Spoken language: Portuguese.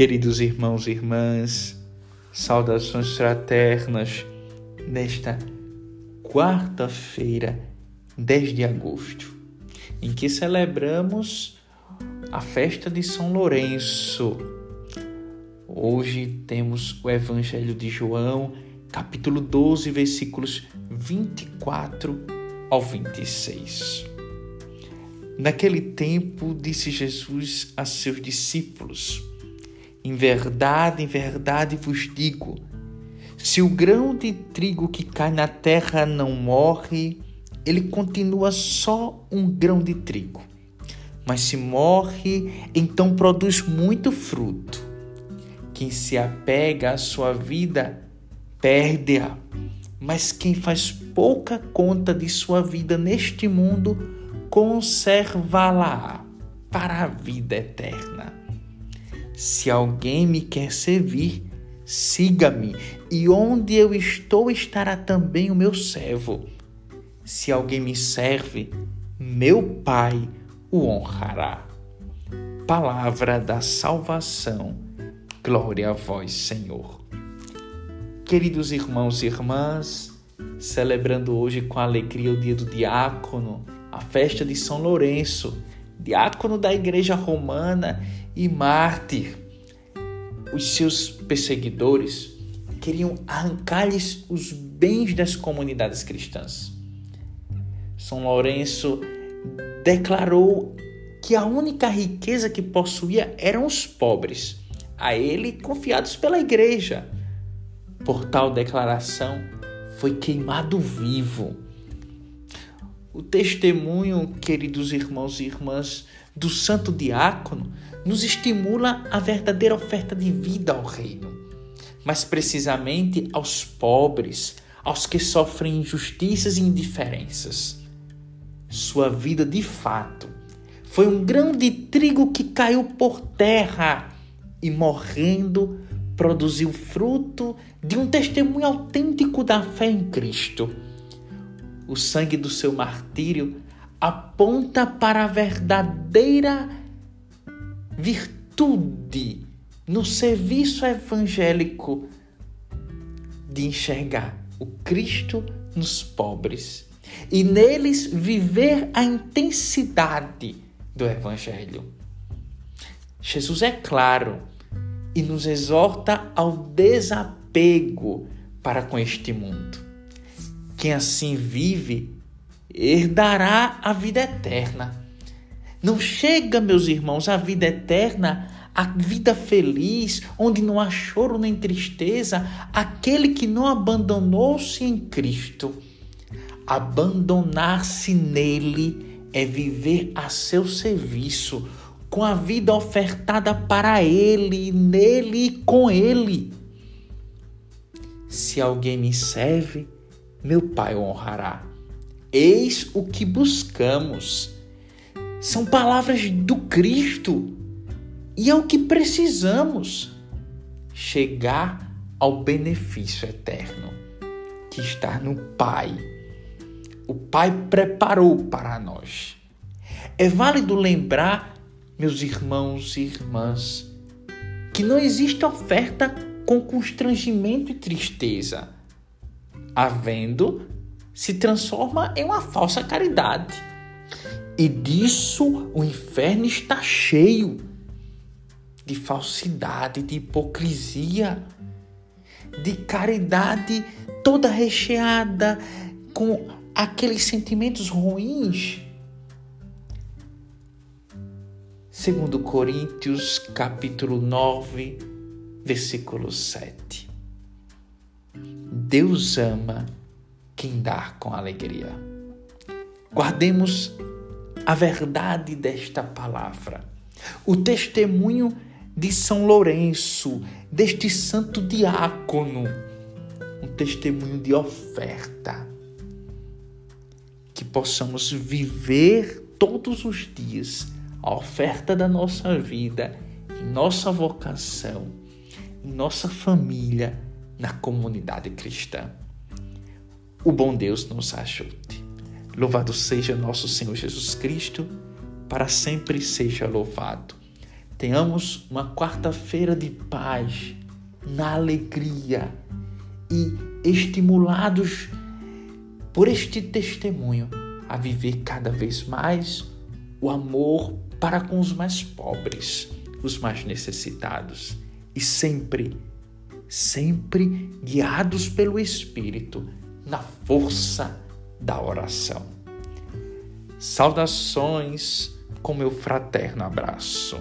Queridos irmãos e irmãs, saudações fraternas nesta quarta-feira, 10 de agosto, em que celebramos a festa de São Lourenço. Hoje temos o Evangelho de João, capítulo 12, versículos 24 ao 26. Naquele tempo, disse Jesus a seus discípulos: Em verdade, em verdade vos digo: se o grão de trigo que cai na terra não morre, ele continua só um grão de trigo. Mas se morre, então produz muito fruto. Quem se apega à sua vida, perde-a. Mas quem faz pouca conta de sua vida neste mundo, conservá-la para a vida eterna. Se alguém me quer servir, siga-me, e onde eu estou estará também o meu servo. Se alguém me serve, meu Pai o honrará. Palavra da salvação. Glória a vós, Senhor. Queridos irmãos e irmãs, celebrando hoje com alegria o dia do diácono, a festa de São Lourenço, diácono da Igreja Romana e mártir. Os seus perseguidores queriam arrancar-lhes os bens das comunidades cristãs. São Lourenço declarou que a única riqueza que possuía eram os pobres, a ele confiados pela igreja. Por tal declaração, foi queimado vivo o testemunho, queridos irmãos e irmãs, do santo diácono nos estimula a verdadeira oferta de vida ao reino, mas precisamente aos pobres, aos que sofrem injustiças e indiferenças. Sua vida, de fato, foi um grão de trigo que caiu por terra e, morrendo, produziu fruto de um testemunho autêntico da fé em Cristo o sangue do seu martírio aponta para a verdadeira virtude no serviço evangélico de enxergar o Cristo nos pobres e neles viver a intensidade do Evangelho. Jesus é claro e nos exorta ao desapego para com este mundo. Quem assim vive herdará a vida eterna. Não chega, meus irmãos, a vida eterna, a vida feliz, onde não há choro nem tristeza, aquele que não abandonou-se em Cristo. Abandonar-se nele é viver a seu serviço, com a vida ofertada para ele, nele e com ele. Se alguém me serve, meu Pai o honrará. Eis o que buscamos. São palavras do Cristo e é o que precisamos chegar ao benefício eterno que está no Pai. O Pai preparou para nós. É válido lembrar, meus irmãos e irmãs, que não existe oferta com constrangimento e tristeza havendo, se transforma em uma falsa caridade. E disso o inferno está cheio de falsidade, de hipocrisia, de caridade toda recheada com aqueles sentimentos ruins. Segundo Coríntios, capítulo 9, versículo 7. Deus ama quem dá com alegria. Guardemos a verdade desta palavra, o testemunho de São Lourenço, deste santo diácono, um testemunho de oferta. Que possamos viver todos os dias a oferta da nossa vida, em nossa vocação, em nossa família na comunidade cristã. O bom Deus nos ajude. Louvado seja nosso Senhor Jesus Cristo, para sempre seja louvado. tenhamos uma quarta-feira de paz, na alegria e estimulados por este testemunho a viver cada vez mais o amor para com os mais pobres, os mais necessitados e sempre, sempre guiados pelo Espírito na força da oração. Saudações com meu fraterno abraço.